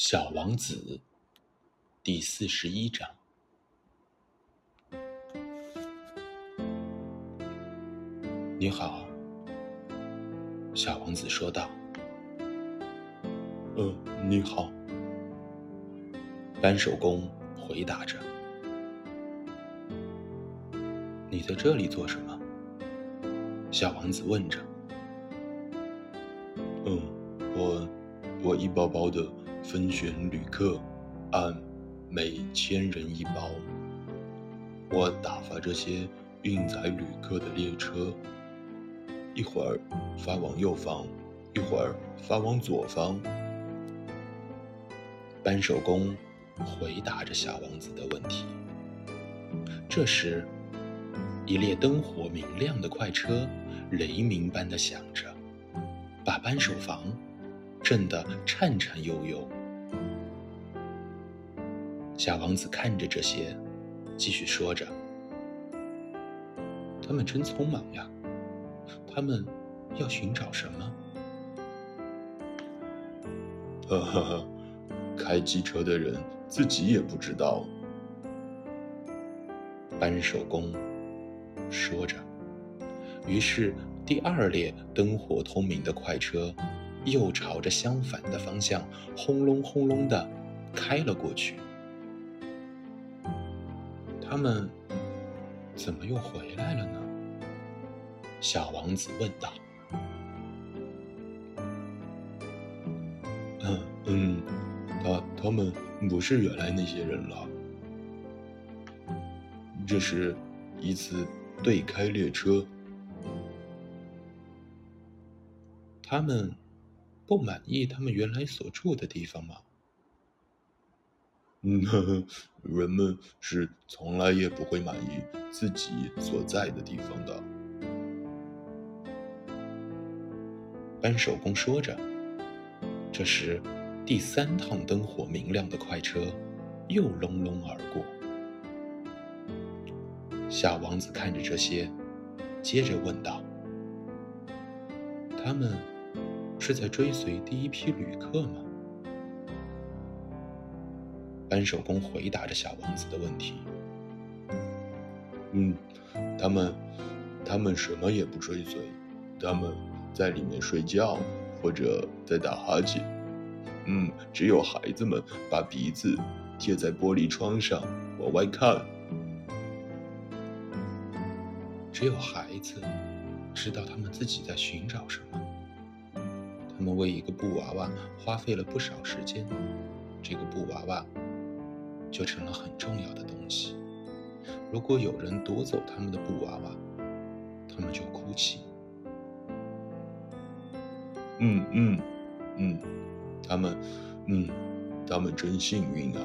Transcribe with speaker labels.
Speaker 1: 小王子第四十一章。你好，小王子说道。
Speaker 2: 呃，你好，
Speaker 1: 扳手工回答着。你在这里做什么？小王子问着。
Speaker 2: 嗯，我我一包包的。分选旅客，按每千人一包。我打发这些运载旅客的列车，一会儿发往右方，一会儿发往左方。
Speaker 1: 扳手工回答着小王子的问题。这时，一列灯火明亮的快车雷鸣般的响着，把扳手房。震得颤颤悠悠。小王子看着这些，继续说着：“他们真匆忙呀，他们要寻找什么？”
Speaker 2: 呵呵呵，开机车的人自己也不知道。
Speaker 1: 扳手工说着，于是第二列灯火通明的快车。又朝着相反的方向轰隆轰隆的开了过去。他们怎么又回来了呢？小王子问道。
Speaker 2: 嗯嗯，他他们不是原来那些人了。这是一次对开列车。
Speaker 1: 他们。不满意他们原来所住的地方吗？
Speaker 2: 嗯，人们是从来也不会满意自己所在的地方的。
Speaker 1: 扳手工说着，这时第三趟灯火明亮的快车又隆隆而过。小王子看着这些，接着问道：“他们？”是在追随第一批旅客吗？扳手工回答着小王子的问题。
Speaker 2: 嗯，他们，他们什么也不追随，他们在里面睡觉或者在打哈欠。嗯，只有孩子们把鼻子贴在玻璃窗上往外看。
Speaker 1: 只有孩子知道他们自己在寻找什么。他们为一个布娃娃花费了不少时间，这个布娃娃就成了很重要的东西。如果有人夺走他们的布娃娃，他们就哭泣。
Speaker 2: 嗯嗯嗯，他们，嗯，他们真幸运啊。